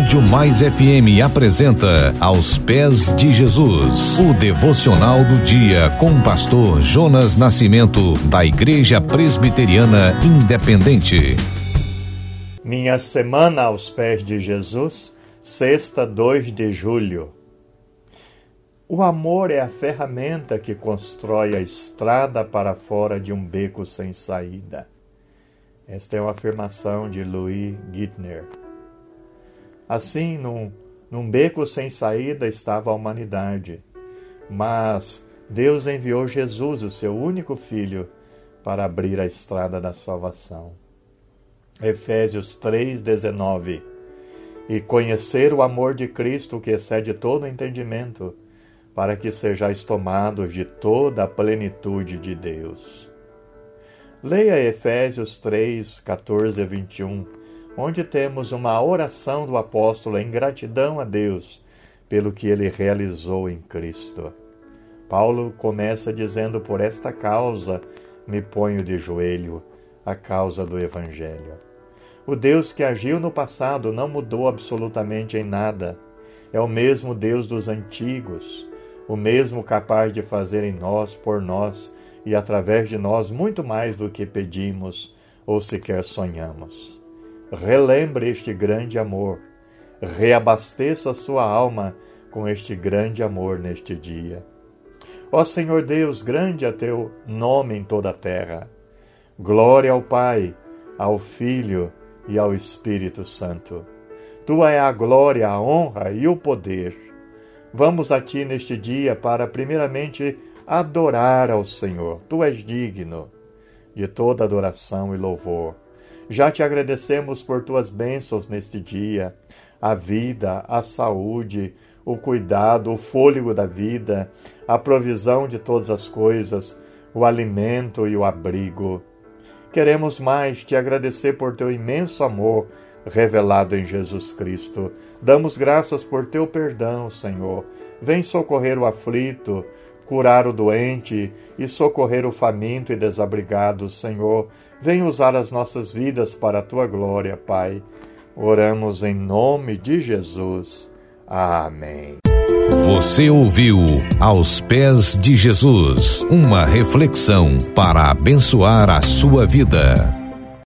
Rádio Mais FM apresenta Aos Pés de Jesus, o devocional do dia com o pastor Jonas Nascimento, da Igreja Presbiteriana Independente. Minha semana aos pés de Jesus, sexta, 2 de julho. O amor é a ferramenta que constrói a estrada para fora de um beco sem saída. Esta é uma afirmação de Louis Gittner. Assim, num, num beco sem saída estava a humanidade. Mas Deus enviou Jesus, o seu único filho, para abrir a estrada da salvação. Efésios 3:19. E conhecer o amor de Cristo que excede todo entendimento, para que sejais tomados de toda a plenitude de Deus. Leia Efésios 3, 14 a 21 onde temos uma oração do apóstolo em gratidão a Deus pelo que ele realizou em Cristo. Paulo começa dizendo: Por esta causa me ponho de joelho, a causa do Evangelho. O Deus que agiu no passado não mudou absolutamente em nada. É o mesmo Deus dos antigos, o mesmo capaz de fazer em nós, por nós e através de nós muito mais do que pedimos ou sequer sonhamos. Relembre este grande amor. Reabasteça sua alma com este grande amor neste dia. Ó Senhor Deus, grande é teu nome em toda a terra. Glória ao Pai, ao Filho e ao Espírito Santo. Tua é a glória, a honra e o poder. Vamos a ti neste dia para, primeiramente, adorar ao Senhor. Tu és digno de toda adoração e louvor. Já te agradecemos por tuas bênçãos neste dia, a vida, a saúde, o cuidado, o fôlego da vida, a provisão de todas as coisas, o alimento e o abrigo. Queremos mais te agradecer por teu imenso amor revelado em Jesus Cristo. Damos graças por teu perdão, Senhor. Vem socorrer o aflito, curar o doente e socorrer o faminto e desabrigado, Senhor. Vem usar as nossas vidas para a tua glória, Pai. Oramos em nome de Jesus. Amém. Você ouviu Aos Pés de Jesus uma reflexão para abençoar a sua vida.